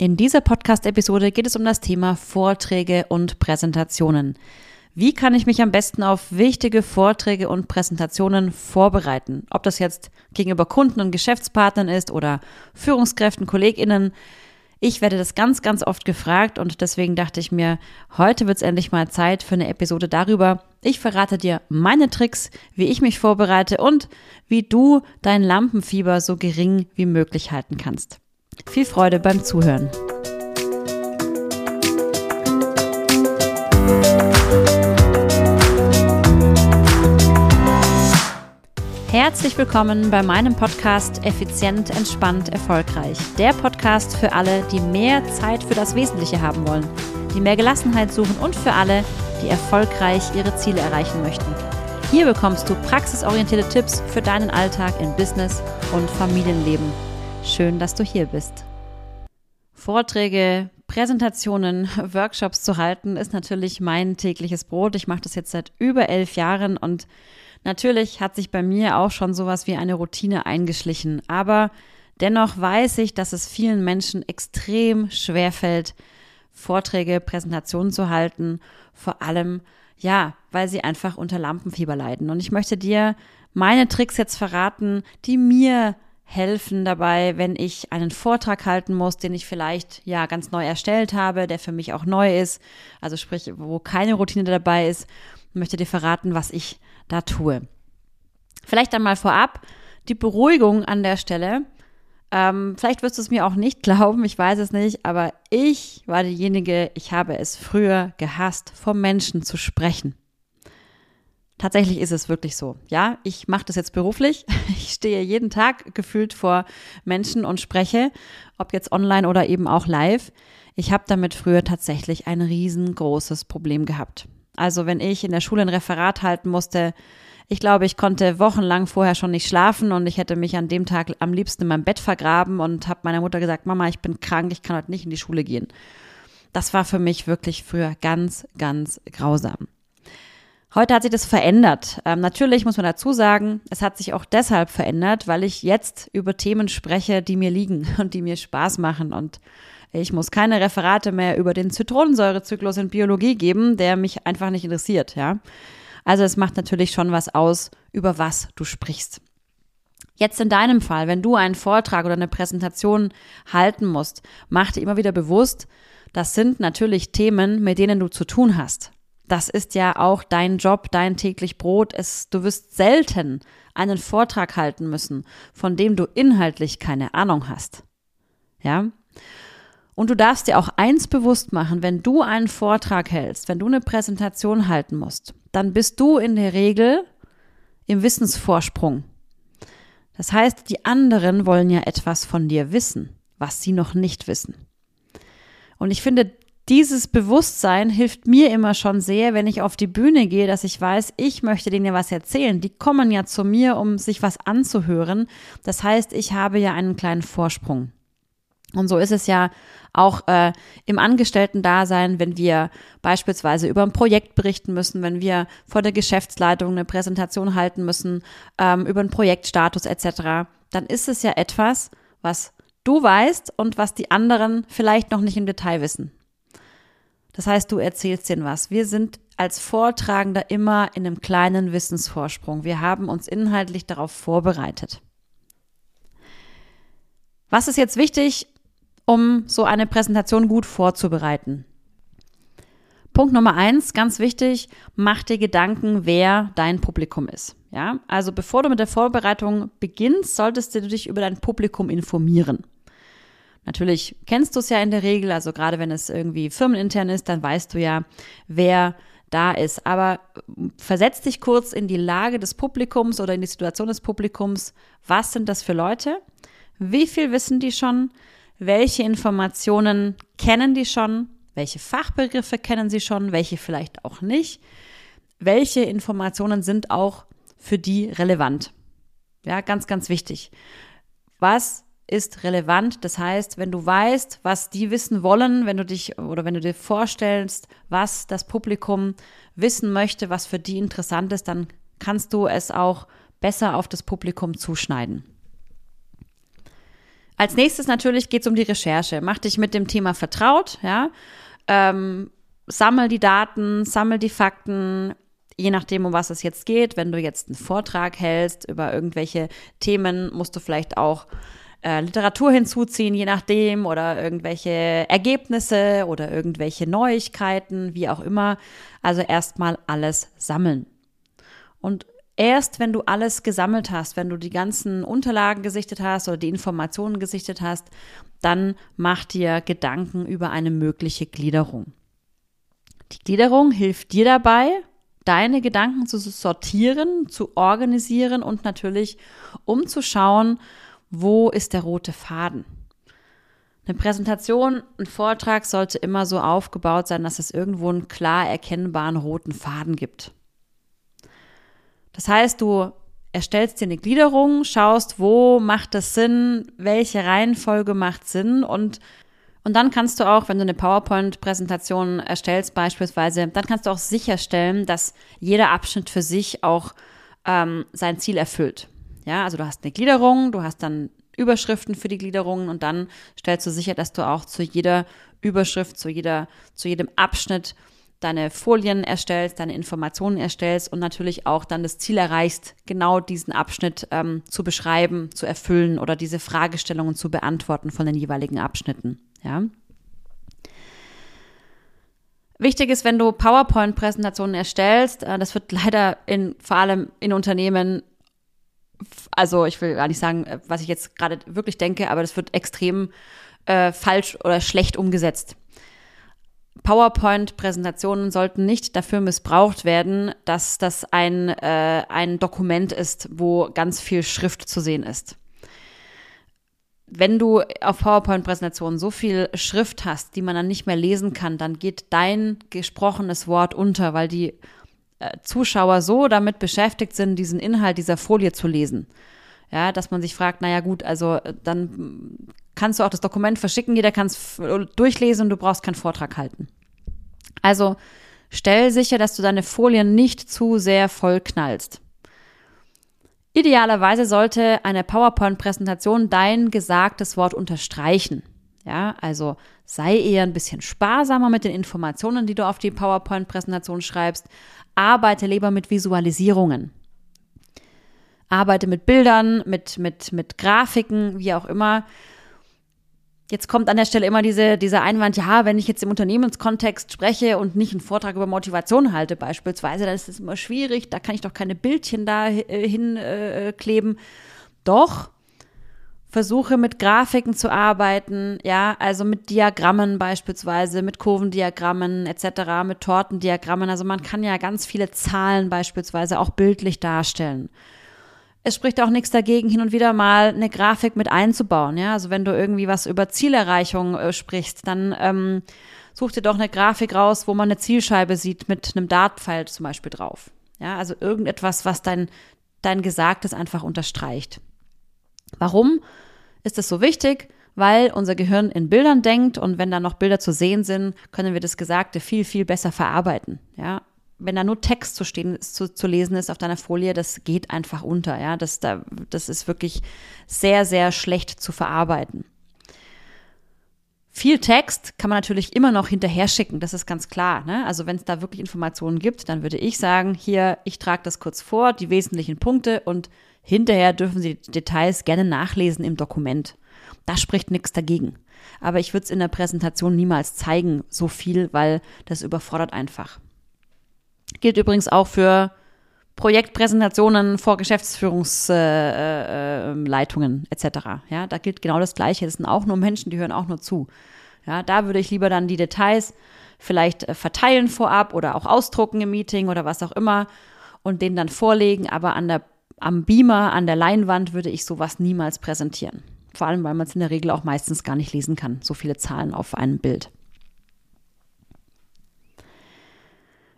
In dieser Podcast-Episode geht es um das Thema Vorträge und Präsentationen. Wie kann ich mich am besten auf wichtige Vorträge und Präsentationen vorbereiten? Ob das jetzt gegenüber Kunden und Geschäftspartnern ist oder Führungskräften, KollegInnen. Ich werde das ganz, ganz oft gefragt und deswegen dachte ich mir, heute wird es endlich mal Zeit für eine Episode darüber. Ich verrate dir meine Tricks, wie ich mich vorbereite und wie du dein Lampenfieber so gering wie möglich halten kannst. Viel Freude beim Zuhören. Herzlich willkommen bei meinem Podcast Effizient, entspannt, erfolgreich. Der Podcast für alle, die mehr Zeit für das Wesentliche haben wollen, die mehr Gelassenheit suchen und für alle, die erfolgreich ihre Ziele erreichen möchten. Hier bekommst du praxisorientierte Tipps für deinen Alltag in Business und Familienleben. Schön, dass du hier bist. Vorträge, Präsentationen, Workshops zu halten, ist natürlich mein tägliches Brot. Ich mache das jetzt seit über elf Jahren und natürlich hat sich bei mir auch schon sowas wie eine Routine eingeschlichen. Aber dennoch weiß ich, dass es vielen Menschen extrem schwer fällt, Vorträge, Präsentationen zu halten. Vor allem, ja, weil sie einfach unter Lampenfieber leiden. Und ich möchte dir meine Tricks jetzt verraten, die mir helfen dabei, wenn ich einen Vortrag halten muss, den ich vielleicht ja ganz neu erstellt habe, der für mich auch neu ist, also sprich, wo keine Routine dabei ist, möchte dir verraten, was ich da tue. Vielleicht einmal vorab die Beruhigung an der Stelle. Ähm, vielleicht wirst du es mir auch nicht glauben, ich weiß es nicht, aber ich war diejenige, ich habe es früher gehasst, vor Menschen zu sprechen. Tatsächlich ist es wirklich so. Ja, ich mache das jetzt beruflich. Ich stehe jeden Tag gefühlt vor Menschen und spreche, ob jetzt online oder eben auch live. Ich habe damit früher tatsächlich ein riesengroßes Problem gehabt. Also wenn ich in der Schule ein Referat halten musste, ich glaube, ich konnte wochenlang vorher schon nicht schlafen und ich hätte mich an dem Tag am liebsten in meinem Bett vergraben und habe meiner Mutter gesagt, Mama, ich bin krank, ich kann heute nicht in die Schule gehen. Das war für mich wirklich früher ganz, ganz grausam. Heute hat sich das verändert. Ähm, natürlich muss man dazu sagen, es hat sich auch deshalb verändert, weil ich jetzt über Themen spreche, die mir liegen und die mir Spaß machen. Und ich muss keine Referate mehr über den Zitronensäurezyklus in Biologie geben, der mich einfach nicht interessiert, ja. Also es macht natürlich schon was aus, über was du sprichst. Jetzt in deinem Fall, wenn du einen Vortrag oder eine Präsentation halten musst, mach dir immer wieder bewusst, das sind natürlich Themen, mit denen du zu tun hast das ist ja auch dein Job, dein täglich Brot. Es, du wirst selten einen Vortrag halten müssen, von dem du inhaltlich keine Ahnung hast. Ja? Und du darfst dir auch eins bewusst machen, wenn du einen Vortrag hältst, wenn du eine Präsentation halten musst, dann bist du in der Regel im Wissensvorsprung. Das heißt, die anderen wollen ja etwas von dir wissen, was sie noch nicht wissen. Und ich finde, dieses Bewusstsein hilft mir immer schon sehr, wenn ich auf die Bühne gehe, dass ich weiß, ich möchte denen ja was erzählen. Die kommen ja zu mir, um sich was anzuhören. Das heißt, ich habe ja einen kleinen Vorsprung. Und so ist es ja auch äh, im Angestellten-Dasein, wenn wir beispielsweise über ein Projekt berichten müssen, wenn wir vor der Geschäftsleitung eine Präsentation halten müssen, ähm, über einen Projektstatus etc., dann ist es ja etwas, was du weißt und was die anderen vielleicht noch nicht im Detail wissen. Das heißt, du erzählst denen was. Wir sind als Vortragender immer in einem kleinen Wissensvorsprung. Wir haben uns inhaltlich darauf vorbereitet. Was ist jetzt wichtig, um so eine Präsentation gut vorzubereiten? Punkt Nummer eins, ganz wichtig, mach dir Gedanken, wer dein Publikum ist. Ja, also bevor du mit der Vorbereitung beginnst, solltest du dich über dein Publikum informieren. Natürlich kennst du es ja in der Regel, also gerade wenn es irgendwie firmenintern ist, dann weißt du ja, wer da ist. Aber versetz dich kurz in die Lage des Publikums oder in die Situation des Publikums. Was sind das für Leute? Wie viel wissen die schon? Welche Informationen kennen die schon? Welche Fachbegriffe kennen sie schon? Welche vielleicht auch nicht? Welche Informationen sind auch für die relevant? Ja, ganz, ganz wichtig. Was ist relevant. Das heißt, wenn du weißt, was die wissen wollen, wenn du dich oder wenn du dir vorstellst, was das Publikum wissen möchte, was für die interessant ist, dann kannst du es auch besser auf das Publikum zuschneiden. Als nächstes natürlich geht es um die Recherche. Mach dich mit dem Thema vertraut, ja. Ähm, sammel die Daten, sammel die Fakten, je nachdem, um was es jetzt geht. Wenn du jetzt einen Vortrag hältst über irgendwelche Themen, musst du vielleicht auch äh, Literatur hinzuziehen, je nachdem, oder irgendwelche Ergebnisse oder irgendwelche Neuigkeiten, wie auch immer. Also erstmal alles sammeln. Und erst wenn du alles gesammelt hast, wenn du die ganzen Unterlagen gesichtet hast oder die Informationen gesichtet hast, dann mach dir Gedanken über eine mögliche Gliederung. Die Gliederung hilft dir dabei, deine Gedanken zu sortieren, zu organisieren und natürlich um zu schauen, wo ist der rote Faden. Eine Präsentation, ein Vortrag sollte immer so aufgebaut sein, dass es irgendwo einen klar erkennbaren roten Faden gibt. Das heißt, du erstellst dir eine Gliederung, schaust, wo macht es Sinn, welche Reihenfolge macht Sinn und und dann kannst du auch, wenn du eine PowerPoint-Präsentation erstellst beispielsweise, dann kannst du auch sicherstellen, dass jeder Abschnitt für sich auch ähm, sein Ziel erfüllt. Ja, also du hast eine Gliederung, du hast dann Überschriften für die Gliederungen und dann stellst du sicher, dass du auch zu jeder Überschrift, zu jeder, zu jedem Abschnitt deine Folien erstellst, deine Informationen erstellst und natürlich auch dann das Ziel erreichst, genau diesen Abschnitt ähm, zu beschreiben, zu erfüllen oder diese Fragestellungen zu beantworten von den jeweiligen Abschnitten. Ja. Wichtig ist, wenn du PowerPoint-Präsentationen erstellst, äh, das wird leider in, vor allem in Unternehmen, also ich will gar nicht sagen, äh, was ich jetzt gerade wirklich denke, aber das wird extrem äh, falsch oder schlecht umgesetzt. PowerPoint-Präsentationen sollten nicht dafür missbraucht werden, dass das ein, äh, ein Dokument ist, wo ganz viel Schrift zu sehen ist wenn du auf PowerPoint-Präsentationen so viel Schrift hast, die man dann nicht mehr lesen kann, dann geht dein gesprochenes Wort unter, weil die Zuschauer so damit beschäftigt sind, diesen Inhalt dieser Folie zu lesen. Ja, dass man sich fragt, naja gut, also äh, dann kannst du auch das Dokument verschicken, jeder kann es durchlesen und du brauchst keinen Vortrag halten. Also stell sicher, dass du deine Folien nicht zu sehr voll knallst. Idealerweise sollte eine PowerPoint-Präsentation dein gesagtes Wort unterstreichen. Ja, also sei eher ein bisschen sparsamer mit den Informationen, die du auf die PowerPoint-Präsentation schreibst. Arbeite lieber mit Visualisierungen. Arbeite mit Bildern, mit, mit, mit Grafiken, wie auch immer. Jetzt kommt an der Stelle immer diese, dieser Einwand, ja, wenn ich jetzt im Unternehmenskontext spreche und nicht einen Vortrag über Motivation halte beispielsweise, dann ist es immer schwierig, da kann ich doch keine Bildchen da äh, hinkleben. Äh, doch, versuche mit Grafiken zu arbeiten, ja, also mit Diagrammen beispielsweise, mit Kurvendiagrammen etc., mit Tortendiagrammen. Also man kann ja ganz viele Zahlen beispielsweise auch bildlich darstellen es spricht auch nichts dagegen, hin und wieder mal eine Grafik mit einzubauen. Ja, also wenn du irgendwie was über Zielerreichung äh, sprichst, dann ähm, such dir doch eine Grafik raus, wo man eine Zielscheibe sieht mit einem Dartpfeil zum Beispiel drauf. Ja, also irgendetwas, was dein, dein Gesagtes einfach unterstreicht. Warum ist das so wichtig? Weil unser Gehirn in Bildern denkt und wenn da noch Bilder zu sehen sind, können wir das Gesagte viel, viel besser verarbeiten. Ja, wenn da nur Text zu stehen, zu, zu lesen ist auf deiner Folie, das geht einfach unter, ja. Das, da, das ist wirklich sehr, sehr schlecht zu verarbeiten. Viel Text kann man natürlich immer noch hinterher schicken, das ist ganz klar. Ne? Also wenn es da wirklich Informationen gibt, dann würde ich sagen, hier, ich trage das kurz vor, die wesentlichen Punkte und hinterher dürfen Sie Details gerne nachlesen im Dokument. Da spricht nichts dagegen. Aber ich würde es in der Präsentation niemals zeigen, so viel, weil das überfordert einfach. Gilt übrigens auch für Projektpräsentationen vor Geschäftsführungsleitungen äh, äh, etc. Ja, da gilt genau das Gleiche. Das sind auch nur Menschen, die hören auch nur zu. Ja, da würde ich lieber dann die Details vielleicht äh, verteilen vorab oder auch ausdrucken im Meeting oder was auch immer und den dann vorlegen. Aber an der, am Beamer, an der Leinwand würde ich sowas niemals präsentieren. Vor allem, weil man es in der Regel auch meistens gar nicht lesen kann. So viele Zahlen auf einem Bild.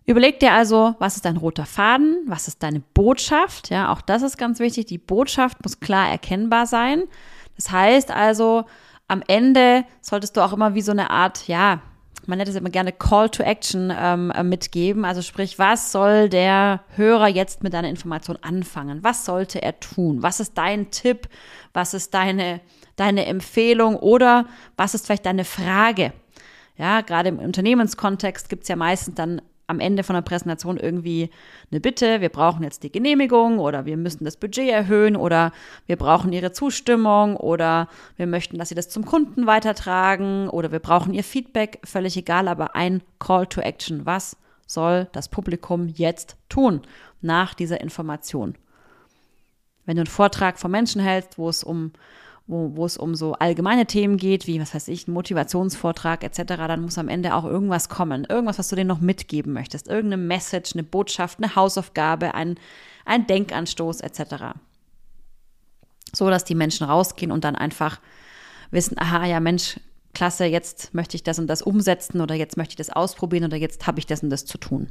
Überleg dir also, was ist dein roter Faden, was ist deine Botschaft, ja, auch das ist ganz wichtig. Die Botschaft muss klar erkennbar sein. Das heißt also, am Ende solltest du auch immer wie so eine Art, ja, man nennt es immer gerne Call to Action ähm, äh, mitgeben. Also sprich, was soll der Hörer jetzt mit deiner Information anfangen? Was sollte er tun? Was ist dein Tipp? Was ist deine, deine Empfehlung? Oder was ist vielleicht deine Frage? Ja, gerade im Unternehmenskontext gibt es ja meistens dann am Ende von der Präsentation irgendwie eine Bitte, wir brauchen jetzt die Genehmigung oder wir müssen das Budget erhöhen oder wir brauchen Ihre Zustimmung oder wir möchten, dass Sie das zum Kunden weitertragen oder wir brauchen Ihr Feedback, völlig egal, aber ein Call to Action. Was soll das Publikum jetzt tun nach dieser Information? Wenn du einen Vortrag von Menschen hältst, wo es um wo, wo es um so allgemeine Themen geht, wie, was weiß ich, Motivationsvortrag etc., dann muss am Ende auch irgendwas kommen. Irgendwas, was du denen noch mitgeben möchtest. Irgendeine Message, eine Botschaft, eine Hausaufgabe, ein, ein Denkanstoß etc. So, dass die Menschen rausgehen und dann einfach wissen, aha, ja Mensch, klasse, jetzt möchte ich das und das umsetzen oder jetzt möchte ich das ausprobieren oder jetzt habe ich das und das zu tun.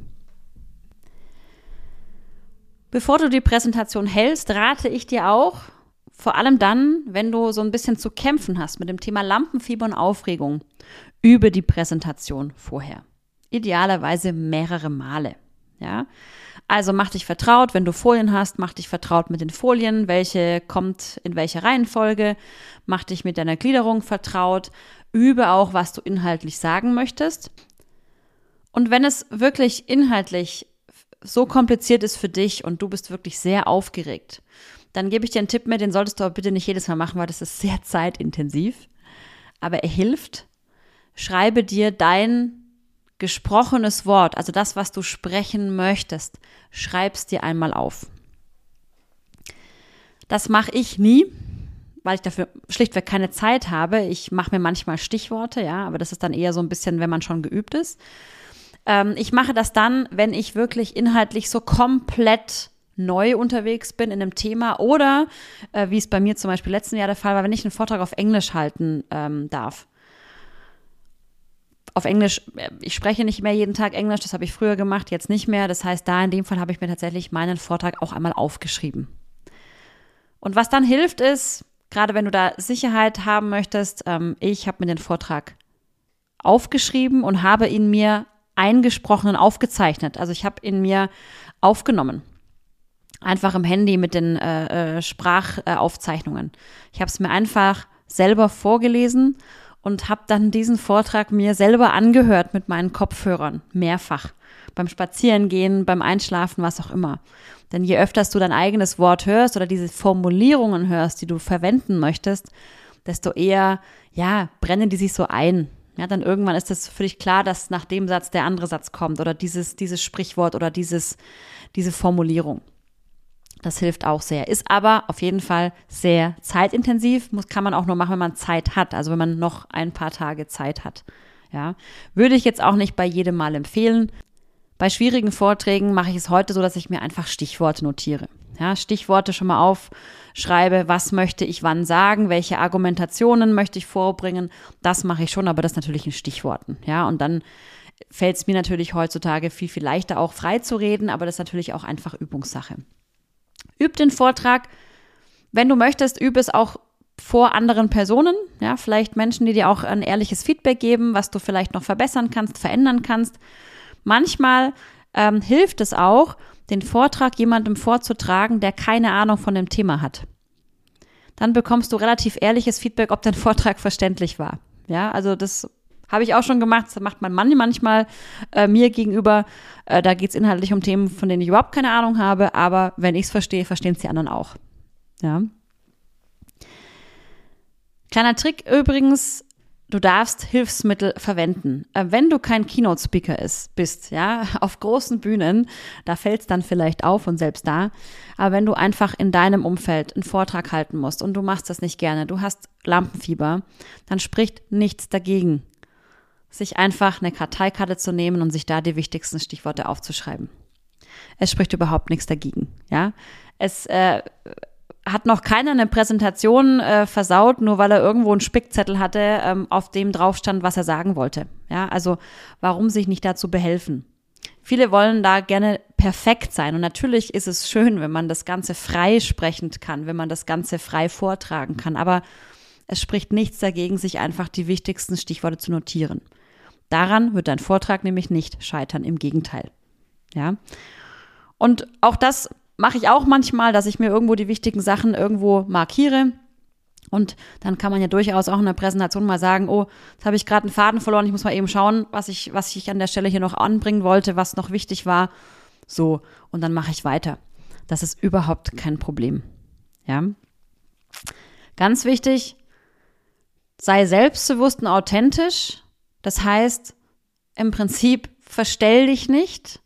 Bevor du die Präsentation hältst, rate ich dir auch, vor allem dann, wenn du so ein bisschen zu kämpfen hast mit dem Thema Lampenfieber und Aufregung, übe die Präsentation vorher. Idealerweise mehrere Male. Ja? Also mach dich vertraut, wenn du Folien hast, mach dich vertraut mit den Folien, welche kommt in welcher Reihenfolge, mach dich mit deiner Gliederung vertraut, übe auch, was du inhaltlich sagen möchtest. Und wenn es wirklich inhaltlich so kompliziert ist für dich und du bist wirklich sehr aufgeregt, dann gebe ich dir einen Tipp mit, den solltest du aber bitte nicht jedes Mal machen, weil das ist sehr zeitintensiv. Aber er hilft. Schreibe dir dein gesprochenes Wort, also das, was du sprechen möchtest, schreib's dir einmal auf. Das mache ich nie, weil ich dafür schlichtweg keine Zeit habe. Ich mache mir manchmal Stichworte, ja, aber das ist dann eher so ein bisschen, wenn man schon geübt ist. Ähm, ich mache das dann, wenn ich wirklich inhaltlich so komplett neu unterwegs bin in einem Thema oder äh, wie es bei mir zum Beispiel letzten Jahr der Fall war, wenn ich einen Vortrag auf Englisch halten ähm, darf. Auf Englisch, äh, ich spreche nicht mehr jeden Tag Englisch, das habe ich früher gemacht, jetzt nicht mehr. Das heißt, da in dem Fall habe ich mir tatsächlich meinen Vortrag auch einmal aufgeschrieben. Und was dann hilft ist, gerade wenn du da Sicherheit haben möchtest, ähm, ich habe mir den Vortrag aufgeschrieben und habe ihn mir eingesprochen und aufgezeichnet. Also ich habe ihn mir aufgenommen einfach im Handy mit den äh, äh, Sprachaufzeichnungen. ich habe es mir einfach selber vorgelesen und habe dann diesen Vortrag mir selber angehört mit meinen Kopfhörern, mehrfach. Beim Spazierengehen, beim Einschlafen, was auch immer. Denn je öfters du dein eigenes Wort hörst oder diese Formulierungen hörst, die du verwenden möchtest, desto eher, ja, brennen die sich so ein. Ja, dann irgendwann ist es für dich klar, dass nach dem Satz der andere Satz kommt oder dieses, dieses Sprichwort oder dieses, diese Formulierung. Das hilft auch sehr. Ist aber auf jeden Fall sehr zeitintensiv. Muss, kann man auch nur machen, wenn man Zeit hat. Also wenn man noch ein paar Tage Zeit hat. Ja. Würde ich jetzt auch nicht bei jedem Mal empfehlen. Bei schwierigen Vorträgen mache ich es heute so, dass ich mir einfach Stichworte notiere. Ja, Stichworte schon mal aufschreibe, was möchte ich wann sagen, welche Argumentationen möchte ich vorbringen. Das mache ich schon, aber das natürlich in Stichworten. Ja, und dann fällt es mir natürlich heutzutage viel, viel leichter auch frei zu reden, aber das ist natürlich auch einfach Übungssache. Üb den Vortrag. Wenn du möchtest, übe es auch vor anderen Personen, ja, vielleicht Menschen, die dir auch ein ehrliches Feedback geben, was du vielleicht noch verbessern kannst, verändern kannst. Manchmal ähm, hilft es auch, den Vortrag jemandem vorzutragen, der keine Ahnung von dem Thema hat. Dann bekommst du relativ ehrliches Feedback, ob dein Vortrag verständlich war. Ja, also das habe ich auch schon gemacht. Das macht mein Mann manchmal äh, mir gegenüber. Äh, da geht es inhaltlich um Themen, von denen ich überhaupt keine Ahnung habe. Aber wenn ich es verstehe, verstehen es die anderen auch. Ja. Kleiner Trick übrigens, du darfst Hilfsmittel verwenden. Äh, wenn du kein Keynote-Speaker bist, ja, auf großen Bühnen, da fällt es dann vielleicht auf und selbst da. Aber wenn du einfach in deinem Umfeld einen Vortrag halten musst und du machst das nicht gerne, du hast Lampenfieber, dann spricht nichts dagegen sich einfach eine Karteikarte zu nehmen und sich da die wichtigsten Stichworte aufzuschreiben. Es spricht überhaupt nichts dagegen. Ja, es äh, hat noch keiner eine Präsentation äh, versaut, nur weil er irgendwo einen Spickzettel hatte, ähm, auf dem drauf stand, was er sagen wollte. Ja, also warum sich nicht dazu behelfen? Viele wollen da gerne perfekt sein und natürlich ist es schön, wenn man das Ganze frei sprechend kann, wenn man das Ganze frei vortragen kann, aber es spricht nichts dagegen, sich einfach die wichtigsten Stichworte zu notieren. Daran wird dein Vortrag nämlich nicht scheitern, im Gegenteil. Ja. Und auch das mache ich auch manchmal, dass ich mir irgendwo die wichtigen Sachen irgendwo markiere. Und dann kann man ja durchaus auch in der Präsentation mal sagen, oh, jetzt habe ich gerade einen Faden verloren, ich muss mal eben schauen, was ich, was ich an der Stelle hier noch anbringen wollte, was noch wichtig war. So, und dann mache ich weiter. Das ist überhaupt kein Problem. Ja. Ganz wichtig, sei selbstbewusst und authentisch. Das heißt, im Prinzip verstell dich nicht.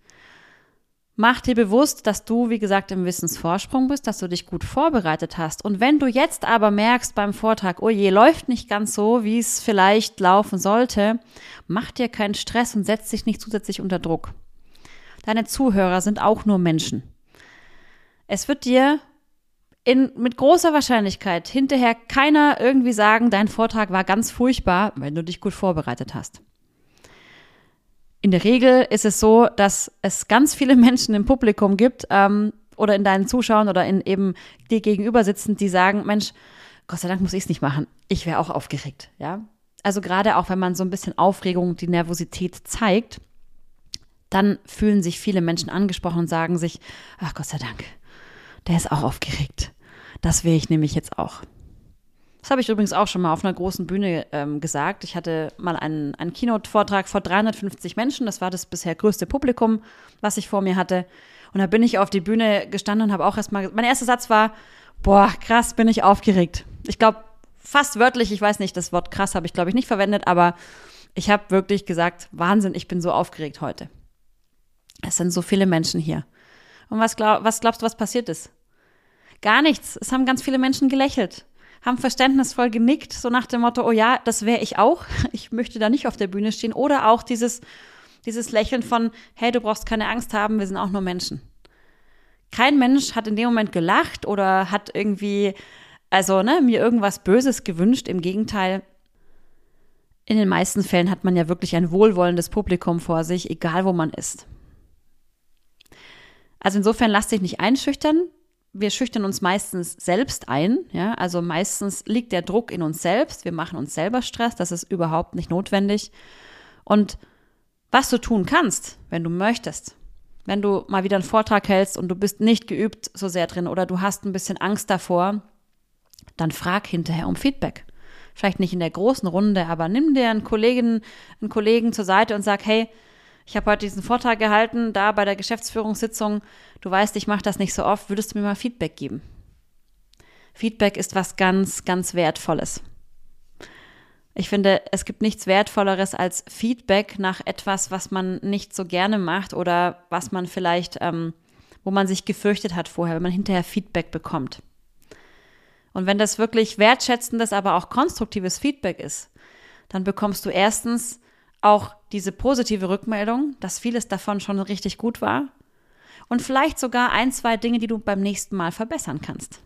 Mach dir bewusst, dass du, wie gesagt, im Wissensvorsprung bist, dass du dich gut vorbereitet hast. Und wenn du jetzt aber merkst beim Vortrag, oh je, läuft nicht ganz so, wie es vielleicht laufen sollte, mach dir keinen Stress und setz dich nicht zusätzlich unter Druck. Deine Zuhörer sind auch nur Menschen. Es wird dir in, mit großer Wahrscheinlichkeit hinterher keiner irgendwie sagen, dein Vortrag war ganz furchtbar, wenn du dich gut vorbereitet hast. In der Regel ist es so, dass es ganz viele Menschen im Publikum gibt ähm, oder in deinen Zuschauern oder in eben dir gegenüber sitzen, die sagen, Mensch, Gott sei Dank muss ich es nicht machen. Ich wäre auch aufgeregt, ja. Also gerade auch, wenn man so ein bisschen Aufregung, die Nervosität zeigt, dann fühlen sich viele Menschen angesprochen und sagen sich, ach Gott sei Dank, der ist auch aufgeregt. Das wäre ich nämlich jetzt auch. Das habe ich übrigens auch schon mal auf einer großen Bühne ähm, gesagt. Ich hatte mal einen, einen Keynote-Vortrag vor 350 Menschen. Das war das bisher größte Publikum, was ich vor mir hatte. Und da bin ich auf die Bühne gestanden und habe auch erstmal, mein erster Satz war, boah, krass, bin ich aufgeregt. Ich glaube, fast wörtlich, ich weiß nicht, das Wort krass habe ich, glaube ich, nicht verwendet, aber ich habe wirklich gesagt, Wahnsinn, ich bin so aufgeregt heute. Es sind so viele Menschen hier. Und was, glaub, was glaubst du, was passiert ist? Gar nichts. Es haben ganz viele Menschen gelächelt, haben verständnisvoll genickt, so nach dem Motto, oh ja, das wäre ich auch. Ich möchte da nicht auf der Bühne stehen. Oder auch dieses, dieses Lächeln von, hey, du brauchst keine Angst haben, wir sind auch nur Menschen. Kein Mensch hat in dem Moment gelacht oder hat irgendwie, also ne, mir irgendwas Böses gewünscht. Im Gegenteil, in den meisten Fällen hat man ja wirklich ein wohlwollendes Publikum vor sich, egal wo man ist. Also insofern lass dich nicht einschüchtern wir schüchtern uns meistens selbst ein, ja, also meistens liegt der Druck in uns selbst, wir machen uns selber Stress, das ist überhaupt nicht notwendig. Und was du tun kannst, wenn du möchtest, wenn du mal wieder einen Vortrag hältst und du bist nicht geübt so sehr drin oder du hast ein bisschen Angst davor, dann frag hinterher um Feedback. Vielleicht nicht in der großen Runde, aber nimm dir einen Kollegen, einen Kollegen zur Seite und sag, hey, ich habe heute diesen Vortrag gehalten, da bei der Geschäftsführungssitzung. Du weißt, ich mache das nicht so oft. Würdest du mir mal Feedback geben? Feedback ist was ganz, ganz Wertvolles. Ich finde, es gibt nichts Wertvolleres als Feedback nach etwas, was man nicht so gerne macht oder was man vielleicht, ähm, wo man sich gefürchtet hat vorher, wenn man hinterher Feedback bekommt. Und wenn das wirklich wertschätzendes, aber auch konstruktives Feedback ist, dann bekommst du erstens auch diese positive Rückmeldung, dass vieles davon schon richtig gut war und vielleicht sogar ein, zwei Dinge, die du beim nächsten Mal verbessern kannst.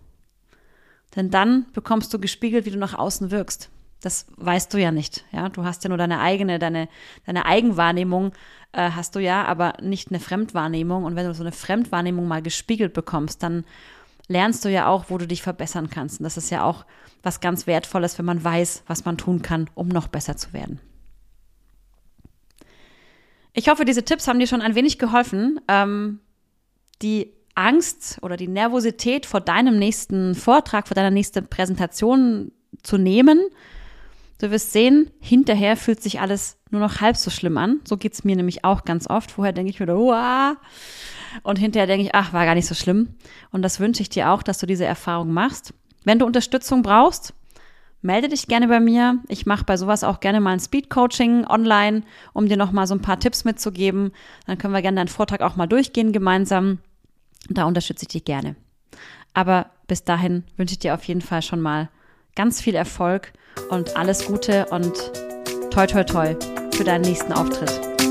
Denn dann bekommst du gespiegelt, wie du nach außen wirkst. Das weißt du ja nicht. Ja, du hast ja nur deine eigene, deine, deine Eigenwahrnehmung äh, hast du ja, aber nicht eine Fremdwahrnehmung. Und wenn du so eine Fremdwahrnehmung mal gespiegelt bekommst, dann lernst du ja auch, wo du dich verbessern kannst. Und das ist ja auch was ganz Wertvolles, wenn man weiß, was man tun kann, um noch besser zu werden. Ich hoffe, diese Tipps haben dir schon ein wenig geholfen, ähm, die Angst oder die Nervosität vor deinem nächsten Vortrag, vor deiner nächsten Präsentation zu nehmen. Du wirst sehen, hinterher fühlt sich alles nur noch halb so schlimm an. So geht es mir nämlich auch ganz oft. Vorher denke ich mir, Uah! und hinterher denke ich, ach, war gar nicht so schlimm. Und das wünsche ich dir auch, dass du diese Erfahrung machst. Wenn du Unterstützung brauchst, melde dich gerne bei mir. Ich mache bei sowas auch gerne mal ein Speed-Coaching online, um dir noch mal so ein paar Tipps mitzugeben. Dann können wir gerne deinen Vortrag auch mal durchgehen gemeinsam. Da unterstütze ich dich gerne. Aber bis dahin wünsche ich dir auf jeden Fall schon mal ganz viel Erfolg und alles Gute und toi toi toi für deinen nächsten Auftritt.